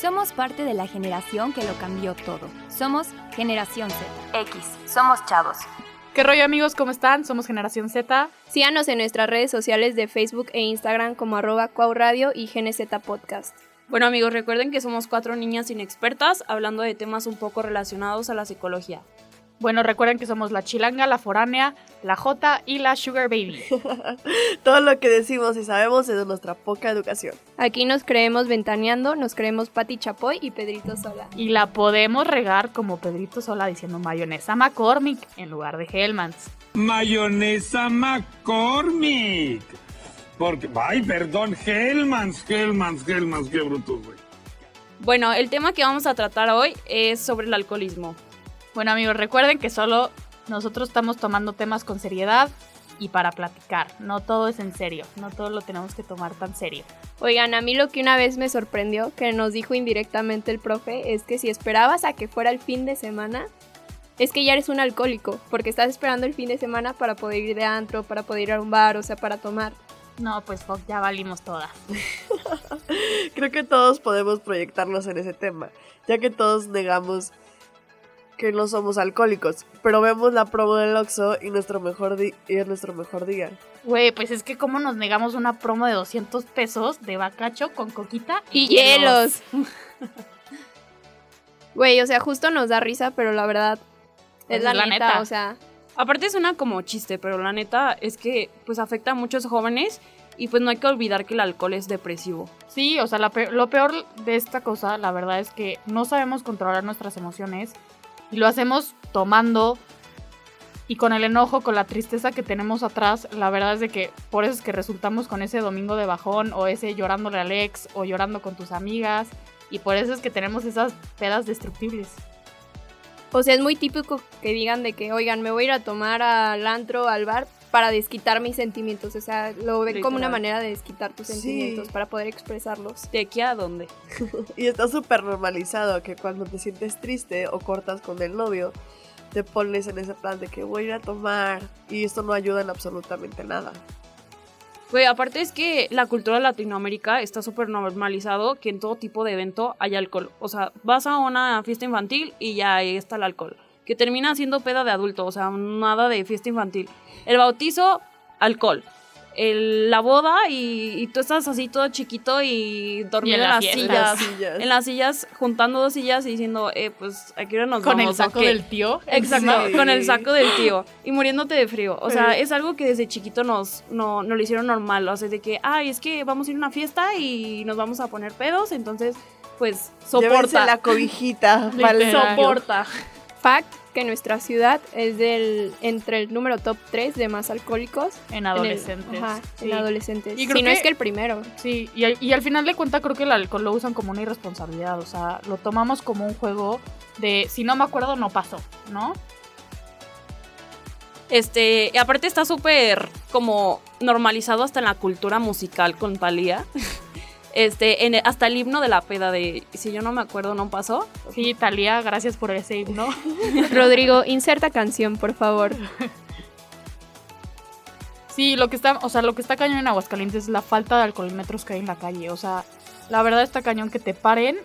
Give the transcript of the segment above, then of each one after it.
Somos parte de la generación que lo cambió todo. Somos Generación Z. X. Somos chavos. ¿Qué rollo amigos? ¿Cómo están? Somos Generación Z. Síganos en nuestras redes sociales de Facebook e Instagram como arroba cuauradio y GNZ Podcast. Bueno amigos, recuerden que somos cuatro niñas inexpertas hablando de temas un poco relacionados a la psicología. Bueno, recuerden que somos la chilanga, la foránea, la J y la Sugar Baby. Todo lo que decimos y sabemos es de nuestra poca educación. Aquí nos creemos ventaneando, nos creemos Pati Chapoy y Pedrito Sola. Y la podemos regar como Pedrito Sola diciendo mayonesa McCormick en lugar de Hellmans. Mayonesa McCormick. Porque, ay, perdón, Hellmans, Hellmans, Hellmans, qué brutos, güey. Bueno, el tema que vamos a tratar hoy es sobre el alcoholismo. Bueno amigos, recuerden que solo nosotros estamos tomando temas con seriedad y para platicar. No todo es en serio, no todo lo tenemos que tomar tan serio. Oigan, a mí lo que una vez me sorprendió, que nos dijo indirectamente el profe, es que si esperabas a que fuera el fin de semana, es que ya eres un alcohólico, porque estás esperando el fin de semana para poder ir de antro, para poder ir a un bar, o sea, para tomar. No, pues ya valimos todas. Creo que todos podemos proyectarnos en ese tema, ya que todos negamos que no somos alcohólicos, pero vemos la promo del Oxxo y nuestro mejor y es nuestro mejor día. Güey, pues es que cómo nos negamos una promo de 200 pesos de bacacho con coquita Y hielos. Güey, o sea, justo nos da risa, pero la verdad es Es la, la neta, neta. o sea, Aparte suena como chiste, pero la neta es que pues afecta a muchos jóvenes y pues no hay que olvidar que el alcohol es depresivo. Sí, o sea, la lo peor de esta cosa, la verdad es que no sabemos controlar nuestras emociones y lo hacemos tomando y con el enojo, con la tristeza que tenemos atrás, la verdad es de que por eso es que resultamos con ese domingo de bajón o ese llorándole al ex o llorando con tus amigas y por eso es que tenemos esas pedas destructibles. o sea, es muy típico que digan de que, oigan, me voy a ir a tomar al antro, al bar, para desquitar mis sentimientos, o sea, lo ven como una manera de desquitar tus Sí. sentimientos, para poder expresarlos. ¿De aquí a dónde? Y está súper normalizado que cuando te sientes triste o cortas con el novio, te pones en ese plan de que voy a ir a tomar y esto no ayuda en absolutamente nada. Güey, aparte es que la cultura de Latinoamérica está súper normalizado que en todo tipo de evento hay alcohol. O sea, vas a una fiesta infantil y ya ahí está el alcohol. Que termina siendo peda de adulto, o sea, nada de fiesta infantil. El bautizo, alcohol. El- la boda y, y tú estás así todo chiquito y dormido Y en en, la las sillas. Las sillas. En las sillas, juntando dos sillas y diciendo, eh, pues aquí ahora nos Con el vamos, ¿o saco qué? del tío. Exacto, Sí. con el saco del tío y muriéndote de frío. O sea, Sí. es algo que desde chiquito nos, no, nos lo hicieron normal. O sea, de que, ay, es que vamos a ir a una fiesta y nos vamos a poner pedos, entonces, pues, Llévense soporta. la cobijita. el. Soporta. Fact que nuestra ciudad es del entre el número top 3 de más alcohólicos En en el- adolescentes. ajá, sí. en adolescentes. Y si creo no es que- que el primero. Sí, y al, y al final de cuenta creo que el alcohol lo usan como una irresponsabilidad, o sea, lo tomamos como un juego de si no me acuerdo no pasó, ¿no? Este, y aparte está súper como normalizado hasta en la cultura musical con Thalía. Este, en el- hasta el himno de la peda de si yo no me acuerdo, no pasó. Sí, Talía, gracias por ese himno. Rodrigo, inserta canción, por favor. Sí, lo que está, o sea, lo que está cañón en Aguascalientes es la falta de alcoholímetros que hay en la calle, o sea, la verdad está cañón que te paren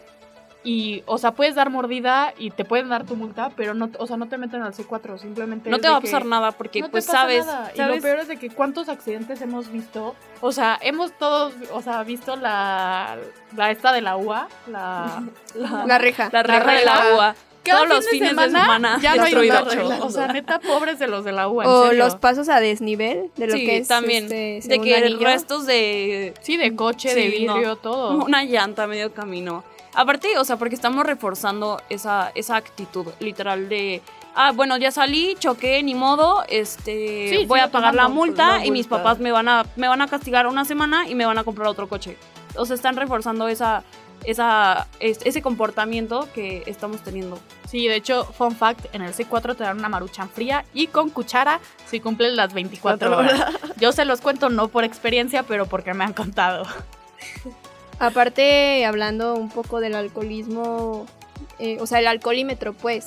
y, o sea, puedes dar mordida y te pueden dar tu multa, pero no, o sea, no te meten al C4, simplemente No te va a pasar nada porque no te pues pasa sabes, nada. Y sabes lo peor es de que cuántos accidentes hemos visto. O sea, hemos todos, o sea, visto la, la esta de la UA, la, la, La reja. la reja de la. UA. Cada Todos los fin de fines de semana semana ya no hay. O sea, neta, pobres de los de la UA. O serio. los pasos a desnivel de lo Sí, que es también. este, de que anillo. restos de Sí, de coche, de no. vidrio, todo. una llanta a medio camino. Aparte, o sea, porque estamos reforzando esa, esa actitud literal de, ah, bueno, ya salí, choqué, ni modo, este, Sí, voy a pagar la multa la y mis papás me van a me van a castigar una semana y me van a comprar otro coche. O sea, están reforzando esa esa es- ese comportamiento que estamos teniendo. Sí, de hecho, fun fact, en el C4 te dan una maruchan fría y con cuchara si cumples las 24 Cuatro horas. Yo se los cuento no por experiencia, pero porque me han contado. Aparte, hablando un poco del alcoholismo, eh, o sea, el alcoholímetro, pues.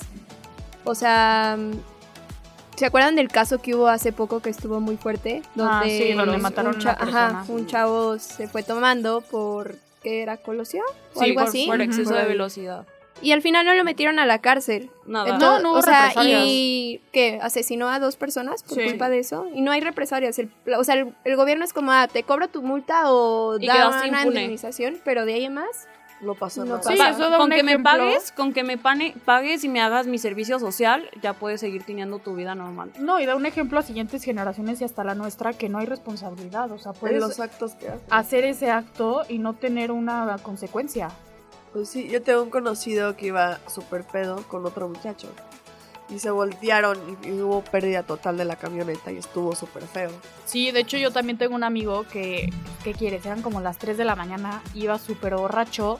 O sea, mm, ¿se acuerdan del caso que hubo hace poco que estuvo muy fuerte? Ah, sí, donde mataron un a una Ajá, un chavo se fue tomando por que era colosión o Sí, algo por, así. por exceso de velocidad. Y al final no lo metieron a la cárcel. Nada. Entonces, no hubo o sea, represalias. y que asesinó a dos personas por Sí. culpa de eso. Y no hay represalias. El- o sea, el, el gobierno es como, ah, te cobro tu multa o Y da una impune. indemnización, pero de ahí en más. No pasó No nada. Sí, eso da con un que me pagues, con que me pane- pagues y me hagas mi servicio social, ya puedes seguir teniendo tu vida normal. No, y da un ejemplo a siguientes generaciones y hasta la nuestra que no hay responsabilidad. O sea, puedes los actos que hacen. hacer ese acto y no tener una consecuencia. Pues sí, yo tengo un conocido que iba súper pedo con otro muchacho. Y se voltearon y, y hubo pérdida total de la camioneta y estuvo súper feo. Sí, de hecho yo también tengo un amigo que, ¿qué quieres? Eran como las 3 de la mañana, iba súper borracho,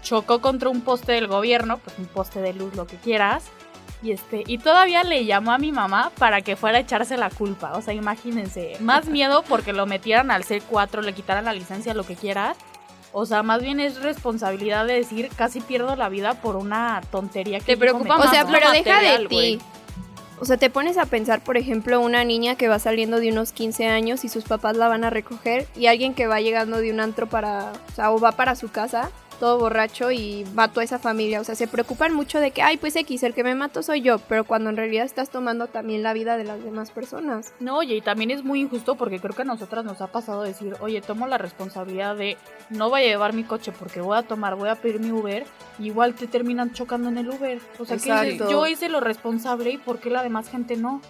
chocó contra un poste del gobierno, pues un poste de luz, lo que quieras, y este, y todavía le llamó a mi mamá para que fuera a echarse la culpa, o sea, imagínense, más miedo porque lo metieran al C4, le quitaran la licencia, lo que quieras, o sea, más bien es responsabilidad de decir, casi pierdo la vida por una tontería que Te preocupa cometí". O sea, pero deja de ti. O sea, te pones a pensar, por ejemplo, una niña que va saliendo de unos 15 años y sus papás la van a recoger y alguien que va llegando de un antro para, o sea, o va para su casa todo borracho y mató a esa familia. O sea, se preocupan mucho de que, ay, pues X, el que me mato soy yo, pero cuando en realidad estás tomando también la vida de las demás personas. No, oye, y también es muy injusto porque creo que a nosotras nos ha pasado decir, oye, tomo la responsabilidad de no voy a llevar mi coche porque voy a tomar, voy a pedir mi Uber, y igual te terminan chocando en el Uber. O sea, que yo hice lo responsable y por qué la demás gente no.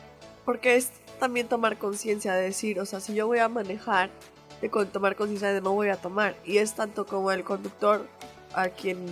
Porque es también tomar conciencia de decir, o sea, si yo voy a manejar, de con- tomar conciencia de no voy a tomar. Y es tanto como el conductor a quien...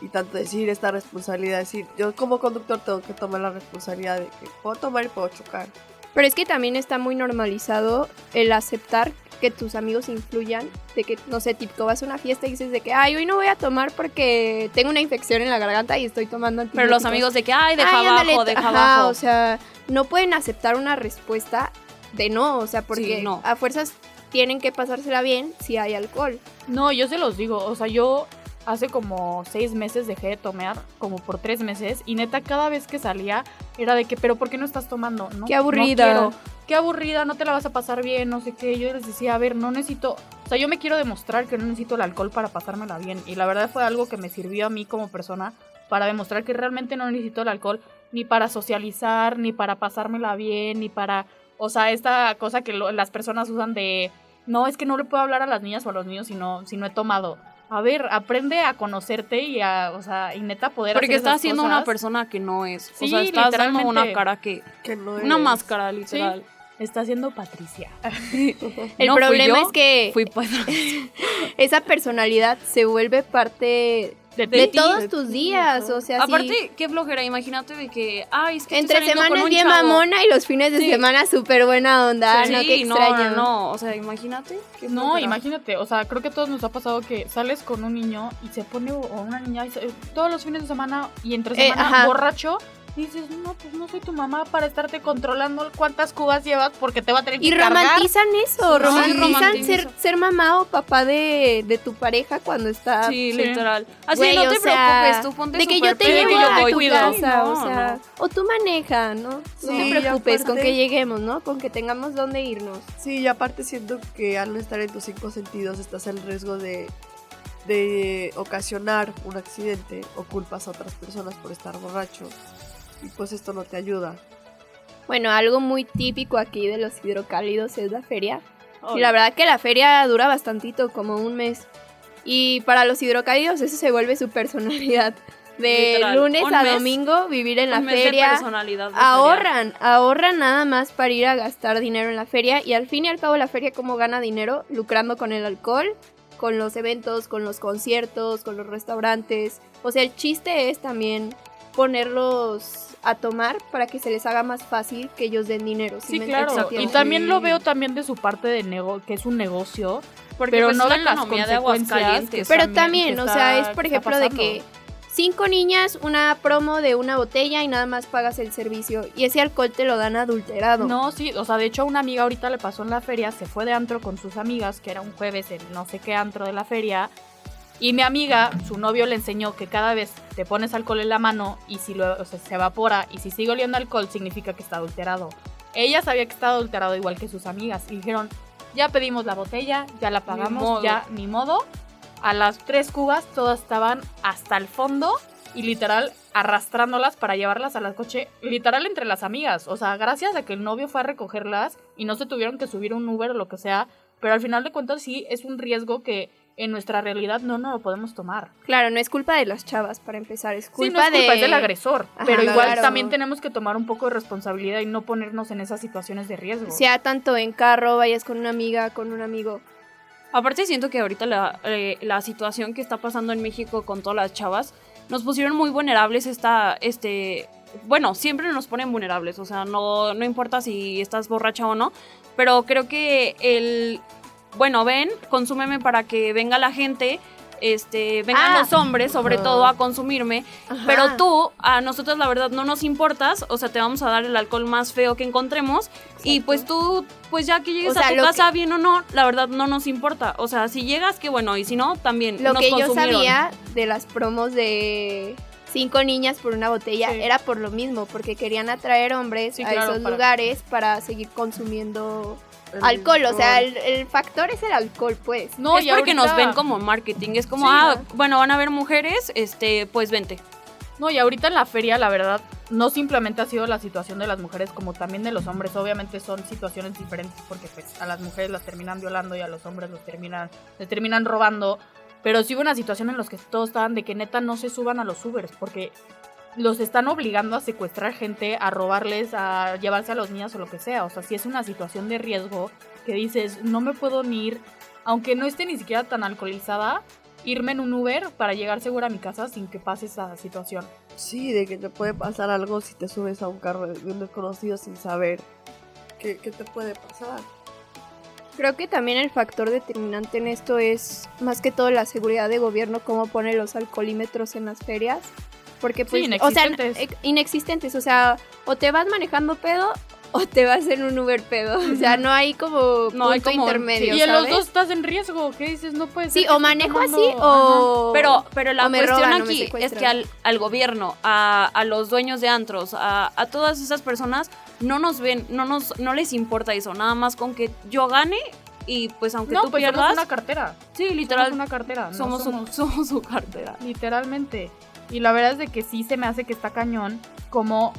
Y tanto decir esta responsabilidad, decir, yo como conductor tengo que tomar la responsabilidad de que puedo tomar y puedo chocar. Pero es que también está muy normalizado el aceptar que tus amigos influyan, de que, no sé, tipo, vas a una fiesta y dices de que, ay, hoy no voy a tomar porque tengo una infección en la garganta y estoy tomando Pero los antibióticos". amigos de que, ay, deja Ay, abajo, ándale, deja ajá, abajo. O sea, no pueden aceptar una respuesta de no, o sea, porque Sí, no. a fuerzas tienen que pasársela bien si hay alcohol. No, yo se los digo, o sea, yo hace como seis meses dejé de tomar, como por tres meses, y neta cada vez que salía era de que, pero ¿por qué no estás tomando? No, Qué aburrida. No. Qué aburrida, no te la vas a pasar bien, no sé qué. Yo les decía, a ver, no necesito, o sea, yo me quiero demostrar que no necesito el alcohol para pasármela bien. Y la verdad fue algo que me sirvió a mí como persona para demostrar que realmente no necesito el alcohol ni para socializar, ni para pasármela bien, ni para, o sea, esta cosa que lo- las personas usan de, no, es que no le puedo hablar a las niñas o a los niños si no, si no he tomado. A ver, aprende a conocerte y a, o sea, y neta poder Porque hacer estás esas siendo cosas. una persona que no es. o Sí, sea, estás dando literalmente. una cara que. Que no Una máscara, literal. Está siendo Patricia. El No fui problema yo, es que Fui pues. esa personalidad se vuelve parte De, de, ti. todos de tus ti, días, o sea, sí. Aparte, qué flojera. Imagínate de que, ay, es que Entre semanas bien mamona y los fines de Sí. semana súper buena onda. Ah, Sí, no, qué no, extraño. no, no. O sea, imagínate. No, flojera. imagínate, o sea, creo que a todos nos ha pasado que sales con un niño y se pone, o una niña, y se- todos los fines de semana y entre Eh, semana borracho, y dices, no, pues no soy tu mamá para estarte controlando cuántas cubas llevas porque te va a tener que Y cargar. romantizan eso, Sí, romantizan romantizan ser, ser mamá o papá de, de tu pareja cuando está... Sí, Sí. literal. Así Güey, no o te sea, preocupes, tú ponte de que yo te a tu Cuido. casa, o No, sea, no. o tú maneja, ¿no? No Sí, te preocupes con que lleguemos, ¿no? Con que tengamos dónde irnos. Sí, y aparte siento que al no estar en tus cinco sentidos estás en riesgo de, de ocasionar un accidente o culpas a otras personas por estar borracho. Y pues esto no te ayuda. Bueno, algo muy típico aquí de los hidrocálidos es la feria. Y la verdad que la feria dura bastantito, como un mes. Y para los hidrocálidos eso se vuelve su personalidad. De Literal, lunes un a mes- domingo vivir en la de feria. personalidad de feria. Ahorran, ahorran nada más para ir a gastar dinero en la feria y al fin y al cabo la feria como gana dinero lucrando con el alcohol, con los eventos, con los conciertos, con los restaurantes. O sea, el chiste es también ponerlos a tomar para que se les haga más fácil que ellos den dinero. ¿sí claro. Y también lo veo también de su parte de nego que es un negocio, Porque pero pues, no ven las de consecuencias que Pero también también, que o sea, es por ejemplo de que cinco niñas, una promo de una botella y nada más pagas el servicio. Y ese alcohol te lo dan adulterado. No, sí, o sea, de hecho a una amiga ahorita le pasó en la feria, se fue de antro con sus amigas, que era un jueves en no sé qué antro de la feria, y mi amiga, su novio le enseñó que cada vez te pones alcohol en la mano y si lo, o sea, se evapora y si sigue oliendo alcohol significa que está adulterado. Ella sabía que estaba adulterado igual que sus amigas y dijeron, ya pedimos la botella, ya la pagamos, ya ni modo. a las tres cubas todas estaban hasta el fondo y literal arrastrándolas para llevarlas a la coche, literal entre las amigas. O sea, gracias a que el novio fue a recogerlas y no se tuvieron que subir un Uber o lo que sea, pero al final de cuentas sí es un riesgo que en nuestra realidad no no lo podemos tomar. Claro, no es culpa de las chavas para empezar, es Sí, culpa, no es culpa, de... es del agresor. Ajá, pero igual claro. también tenemos que tomar un poco de responsabilidad y no ponernos en esas situaciones de riesgo. Sea tanto en carro, vayas con una amiga, con un amigo. Aparte siento que ahorita la, eh, la situación que está pasando en México con todas las chavas nos pusieron muy vulnerables esta, este, bueno, siempre nos ponen vulnerables, o sea, no, no importa si estás borracha o no, pero creo que el, bueno, ven, consúmeme para que venga la gente, este, vengan Ah. los hombres sobre Ah. todo a consumirme, Ajá. pero tú, a nosotros la verdad no nos importas, o sea, te vamos a dar el alcohol más feo que encontremos y pues tú, pues ya que llegues O sea, a tu casa bien o no, la verdad no nos importa, o sea, si llegas, que bueno, y si no, también Lo nos que yo consumieron. sabía de las promos de cinco niñas por una botella Sí. era por lo mismo, porque querían atraer hombres Sí, a claro, esos para- lugares para seguir consumiendo alcohol. O sea, el, el factor es el alcohol, pues. No, es y porque nos ven como marketing, es como, Sí, ah, ¿no? bueno, van a ver mujeres, este, pues vente. No, y ahorita en la feria, la verdad, no simplemente ha sido la situación de las mujeres, como también de los hombres. Obviamente son situaciones diferentes porque pues a las mujeres las terminan violando y a los hombres los terminan, les terminan robando. Pero sí hubo una situación en la que todos estaban de que neta no se suban a los Ubers porque los están obligando a secuestrar gente, a robarles, a llevarse a los niños o lo que sea. O sea, sí es una situación de riesgo que dices, no me puedo ni ir, aunque no esté ni siquiera tan alcoholizada, irme en un Uber para llegar segura a mi casa sin que pase esa situación. Sí, de que te puede pasar algo si te subes a un carro de un desconocido sin saber qué, qué te puede pasar. Creo que también el factor determinante en esto es más que todo la seguridad de gobierno, cómo pone los alcoholímetros en las ferias. Porque pues, o sea, inexistentes. ex- inexistentes, o sea, o te vas manejando pedo o te vas en un Uber pedo. O sea, no hay como No hay punto como- intermedio, Y en los dos estás en riesgo, ¿qué dices? No puedes. Sí, o manejo así o... Pero, pero la cuestión roban aquí es que al, al gobierno, a, a los dueños de antros, a, a todas esas personas, no nos ven, no nos, no les importa eso, nada más con que yo gane y pues aunque No, tú pues somos pierdas, una cartera. sí, Somos literal, una cartera. no somos, su- somos su cartera. Literalmente. Y la verdad es de que sí se me hace que está cañón como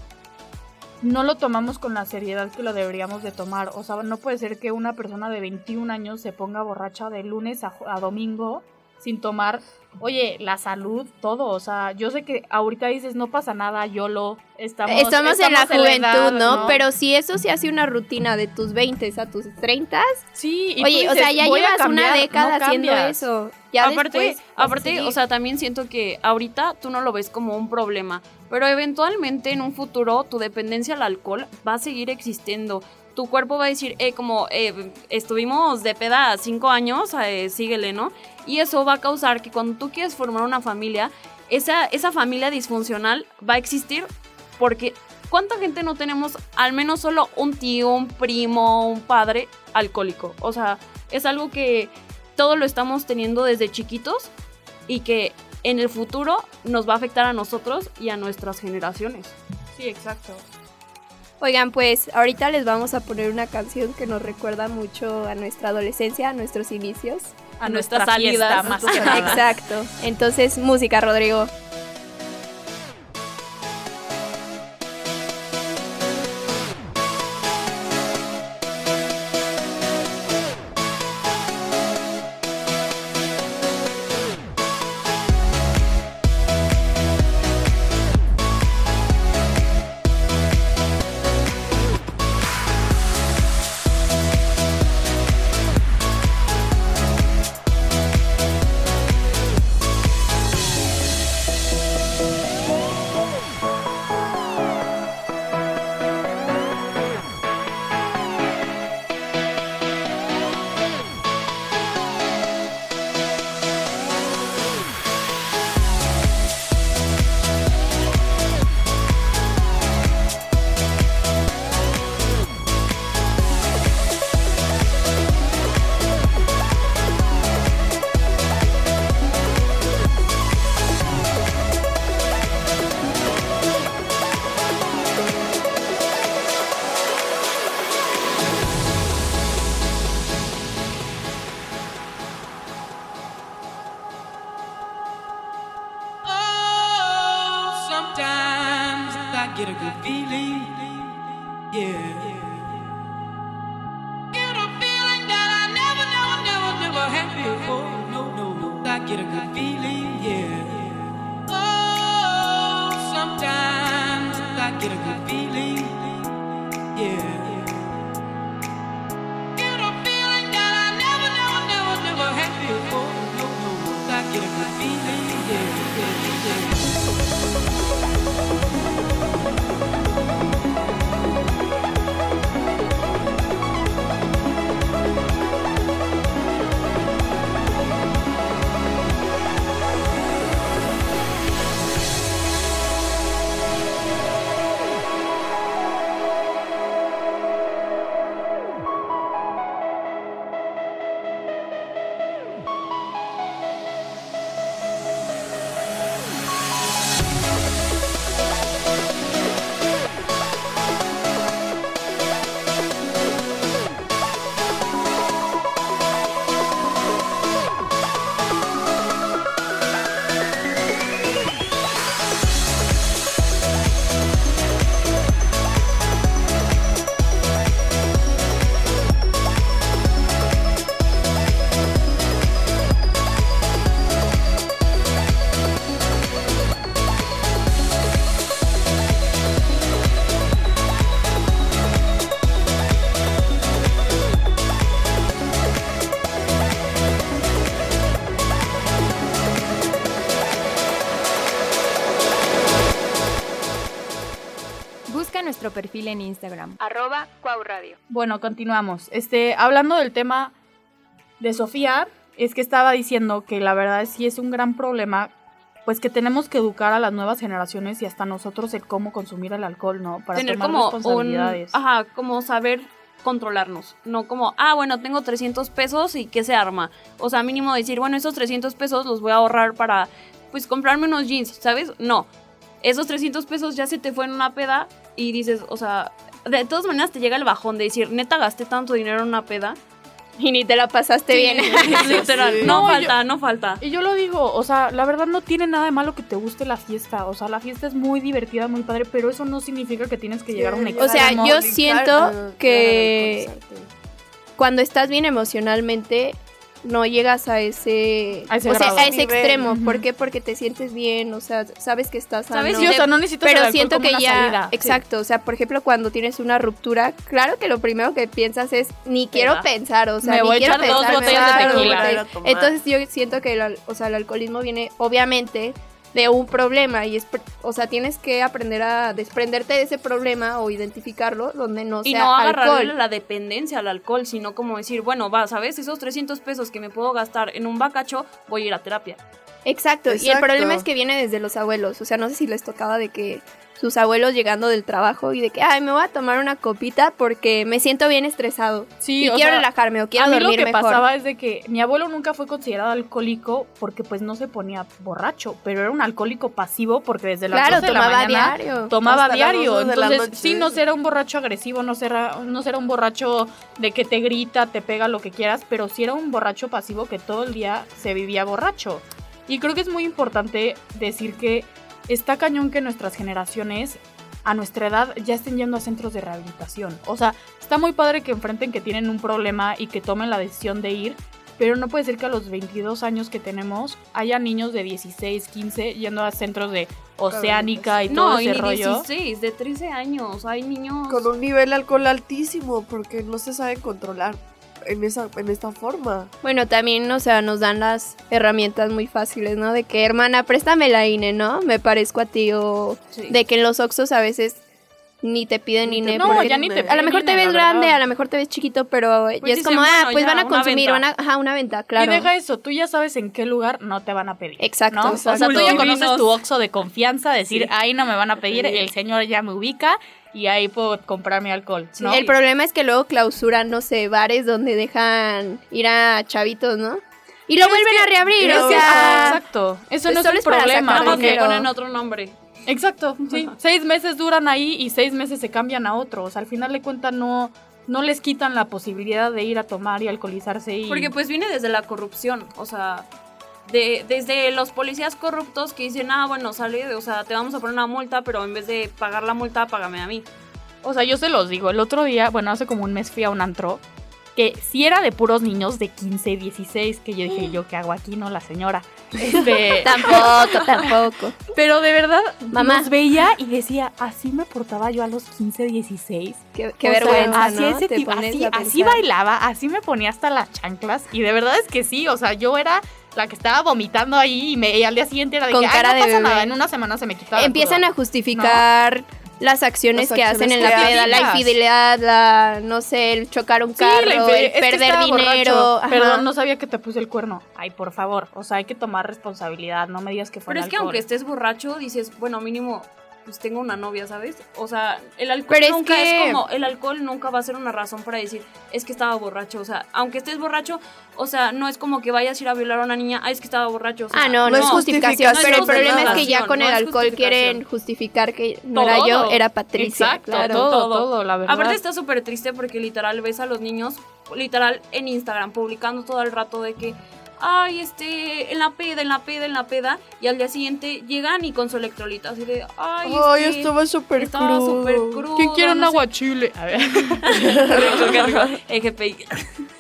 no lo tomamos con la seriedad que lo deberíamos de tomar. O sea, no puede ser que una persona de 21 años se ponga borracha de lunes a, domingo sin tomar, oye, la salud, todo. O sea, yo sé que ahorita dices, no pasa nada, yo lo estamos... Estamos, en la juventud, edad, ¿no? Pero si eso se hace una rutina de tus 20 a tus 30, Sí, y oye, o sea, ya "Voy a llevas cambiar", una no década haciendo eso. Ya aparte, después aparte, o sea, también siento que ahorita tú no lo ves como un problema, pero eventualmente en un futuro tu dependencia al alcohol va a seguir existiendo. Tu cuerpo va a decir, eh, como eh, estuvimos de peda cinco años, eh, síguele, ¿no? Y eso va a causar que cuando tú quieres formar una familia, esa, esa familia disfuncional va a existir porque ¿cuánta gente no tenemos al menos solo un tío, un primo, un padre alcohólico? O sea, es algo que todo lo estamos teniendo desde chiquitos y que en el futuro nos va a afectar a nosotros y a nuestras generaciones. Sí, exacto. Oigan, pues ahorita les vamos a poner una canción que nos recuerda mucho a nuestra adolescencia, a nuestros inicios. A Nuestra fiesta, salidas. más que nada. Exacto. Entonces, música, Rodrigo. Get a good feeling, yeah. Oh, sometimes I get a good feeling, perfil en Instagram. Arroba Cuau Radio. Bueno, continuamos. Este, hablando del tema de Sofía, es que estaba diciendo que la verdad sí es un gran problema, pues que tenemos que educar a las nuevas generaciones y hasta nosotros en cómo consumir el alcohol, ¿no? Para tener tomar como un responsabilidades. ajá como saber controlarnos no como ah bueno tengo 300 pesos y qué se arma o sea mínimo decir bueno esos 300 pesos los voy a ahorrar para pues comprarme unos jeans sabes no esos 300 pesos ya se te fue en una peda y dices o sea de todas maneras te llega el bajón de decir neta gasté tanto dinero en una peda Y ni te la pasaste bien. literal Sí. no, No, falta no falta Y yo lo digo, o sea, la verdad no tiene nada de malo que te guste la fiesta. O sea, la fiesta es muy divertida, muy padre, pero eso no significa que tienes que llegar a un Sí, O sea, yo siento ah, que-. Cuando estás bien emocionalmente, no llegas a ese, A ese o sea, grado. a ese Nivel. extremo. ¿Por qué? Porque te sientes bien, o sea, sabes que estás ¿Sabes? sano. Sí, o sea, no necesitas el pero siento como que una ya, salida. exacto, o sea, por ejemplo, cuando tienes una ruptura, claro que lo primero que piensas es ni quiero pensar, o sea, Me ni voy a quiero echar dos pensar, botellas de tequila. Entonces yo siento que el, al- o sea, el alcoholismo viene obviamente de un problema y es, o sea, tienes que aprender a desprenderte de ese problema o identificarlo donde no y sea no agarrarle alcohol. la dependencia al alcohol, sino como decir, bueno, va, ¿sabes? Esos 300 pesos que me puedo gastar en un bacacho, voy a ir a terapia. Exacto. y el Exacto. problema es que viene desde los abuelos, o sea, no sé si les tocaba de que sus abuelos llegando del trabajo y de que, ay, me voy a tomar una copita porque me siento bien estresado Sí, y quiero sea, relajarme o quiero a mí dormir lo que mejor. pasaba es de que mi abuelo nunca fue considerado alcohólico porque pues no se ponía borracho, pero era un alcohólico pasivo porque desde las claro, 12 de la tomaba mañana diario. tomaba Hasta diario. 12 de la Entonces, sí, no será un borracho agresivo, no será, no será un borracho de que te grita, te pega lo que quieras, pero sí era un borracho pasivo que todo el día se vivía borracho. Y creo que es muy importante decir que está cañón que nuestras generaciones a nuestra edad ya estén yendo a centros de rehabilitación. O sea, está muy padre que enfrenten que tienen un problema y que tomen la decisión de ir, pero no puede ser que a los 22 años que tenemos haya niños de 16, 15 yendo a centros de oceánica y todo No, y ese ni rollo. 16, de 13 años. Hay niños. Con un nivel de alcohol altísimo, porque no se sabe controlar en, esa, en esta forma. Bueno, también, o sea, nos dan las herramientas muy fáciles, ¿no? De que, hermana, préstame la INE, ¿no? Me parezco a ti, o Sí. de que en los Oxxos a veces ni te piden Ni te INE. No, ya ni te A lo mejor te piden, ves grande, a lo mejor te ves chiquito, pero ya es como, ah, bueno, pues ya, van a una consumir, venta. van a, ajá, una venta, claro. Y deja eso, tú ya sabes en qué lugar no te van a pedir. Exacto, ¿no? O sea, tú ya exacto. conoces tu Oxxo de confianza, decir, Sí. ahí no me van a pedir, Sí. el señor ya me ubica y ahí puedo comprar mi alcohol. ¿no? El problema es que luego clausuran, no sé, bares donde dejan ir a chavitos, ¿no? Y lo vuelven a reabrir, o que- sea... ah, exacto. Eso pues no es solo un problema. Nada más le dinero. ponen otro nombre. Exacto, sí. Seis meses duran ahí y seis meses se cambian a otro. O sea, al final de cuentas no, no les quitan la posibilidad de ir a tomar y alcoholizarse y... Porque pues viene desde la corrupción. O sea, de, desde los policías corruptos que dicen, ah, bueno, sale, o sea, te vamos a poner una multa, pero en vez de pagar la multa, págame a mí. O sea, yo se los digo, el otro día, bueno, hace como un mes fui a un antro que sí era de puros niños de 15, 16, que yo dije, ¿yo qué hago aquí? No, la señora. Este, Tampoco, tampoco. pero de verdad, Mamá. los veía y decía, así me portaba yo a los 15, 16. Qué, qué sea, vergüenza, así, ¿no? ese tipo- así, así bailaba, así me ponía hasta las chanclas. Y de verdad es que sí, o sea, yo era la que estaba vomitando ahí y, me, y al día siguiente era de Con que, "Ay, cara no de pasa bebé. nada, en una semana se me quitaba. Empiezan cruda". a justificar las acciones Las que hacen en la peda, la infidelidad, la, no sé, el chocar un Sí, la carro, el es perder dinero. Perdón, no sabía que te puse el cuerno. Ay, por favor. O sea, hay que tomar responsabilidad. No me digas que fue Pero es que aunque estés borracho, dices, bueno, mínimo, pues tengo una novia, ¿sabes? O sea, el alcohol Pero nunca es, que- como, el alcohol nunca va a ser una razón para decir, es que estaba borracho. O sea, aunque estés borracho, o sea, no es como que vayas a ir a violar a una niña, ah, es que estaba borracho. o sea, Ah, no, no, no es justificación, pero el problema es que ya con no el alcohol quieren justificar que no era yo, era Patricia, Exacto, claro. todo, todo. todo, la verdad. Aparte está súper triste porque literal ves a los niños, literal en Instagram, publicando todo el rato de que, ay, este, en la peda, en la peda, en la peda, y al día siguiente llegan y con su electrolita, así de, ay, Ay, es que estuvo súper estaba súper crudo. crudo. ¿Quién quiere un no sé aguachile? A ver.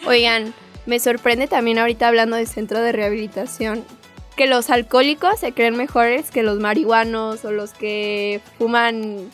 Oigan, me sorprende también ahorita hablando de centro de rehabilitación que los alcohólicos se creen mejores que los marihuanos o los que fuman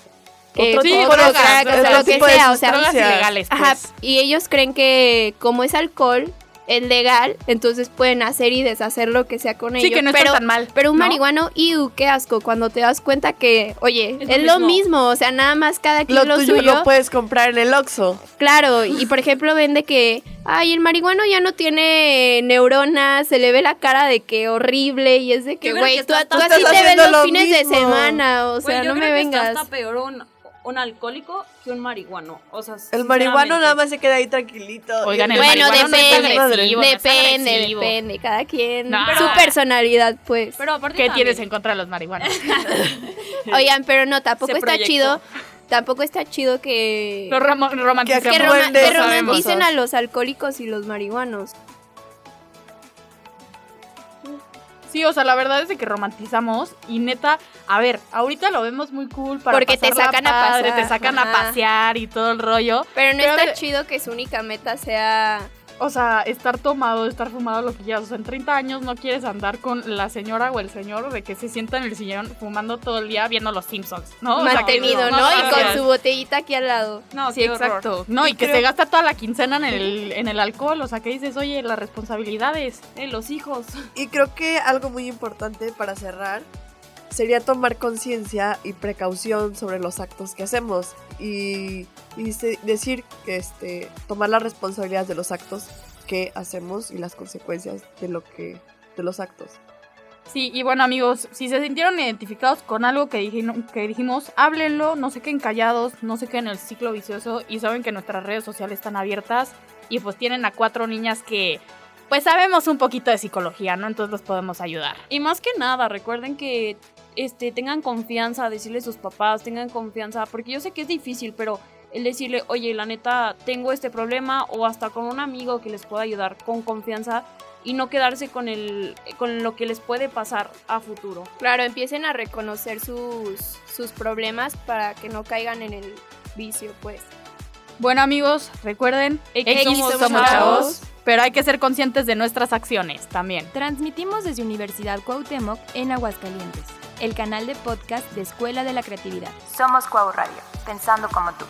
que Otro Sí, de drogas, otro lo que tipo de sea, o sea, ilegales, pues. Ajá, y ellos creen que como es alcohol, es legal, entonces pueden hacer y deshacer lo que sea con Sí, ellos. que no pero, tan mal. pero un ¿no? marihuano, iu, qué asco, cuando te das cuenta que, oye, Es es, lo lo mismo. o sea, nada más cada quien Lo lo, tuyo suyo. lo puedes comprar en el Oxxo. Claro, y por ejemplo vende que, ay, el marihuano ya no tiene neuronas, se le ve la cara de que horrible y es de que, güey, tú, tú tú así te ves los lo fines de semana, o sea, yo no creo me que está vengas. hasta peor un, un alcohólico que un marihuano. O sea, El marihuano nada más se queda ahí tranquilito. Oigan, el Bueno, marihuano no es depende, agresivo, no es depende, agresivo. depende, cada quien, No. su personalidad, pues. Pero aparte ¿Qué también- tienes en contra de los marihuanos? Oigan, pero no, tampoco Se está proyectó. chido, tampoco está chido que... Los que, que romanticen a los alcohólicos y los marihuanos. Sí, o sea, la verdad es de que romantizamos y neta, a ver, ahorita lo vemos muy cool para Porque te sacan a pasear, te sacan a pasear y todo el rollo. Pero no Pero está chido que su única meta sea... O sea, estar tomado, estar fumado, lo que quieras. O sea, en 30 años no quieres andar con la señora o el señor de que se sienta en el sillón fumando todo el día viendo los Simpsons, ¿no? O sea, mantenido, no, ¿no? y con su botellita aquí al lado. No, Sí, exacto. No, y que creo- se gasta toda la quincena en el, en el alcohol. O sea, que dices, oye, las responsabilidades. Eh, los hijos. Y creo que algo muy importante para cerrar sería tomar conciencia y precaución sobre los actos que hacemos y, y decir que este tomar la responsabilidad de los actos que hacemos y las consecuencias de lo que de los actos. Sí, y bueno amigos, si se sintieron identificados con algo que, dijino- que dijimos, háblenlo, no se queden callados, no se queden en el ciclo vicioso y saben que nuestras redes sociales están abiertas y pues tienen a cuatro niñas que pues sabemos un poquito de psicología, ¿no? Entonces los podemos ayudar. Y más que nada, recuerden que este, tengan confianza, decirle a sus papás, tengan confianza, porque yo sé que es difícil, pero el decirle, oye, la neta, tengo este problema, o hasta con un amigo que les pueda ayudar con confianza y no quedarse con, el, con lo que les puede pasar a futuro. Claro, empiecen a reconocer sus, sus problemas para que no caigan en el vicio, pues. Bueno amigos, recuerden, X somos, somos chavos, chavos. pero hay que ser conscientes de nuestras acciones también. Transmitimos desde Universidad Cuauhtémoc en Aguascalientes, el canal de podcast de Escuela de la Creatividad. Somos Cuau Radio, pensando como tú.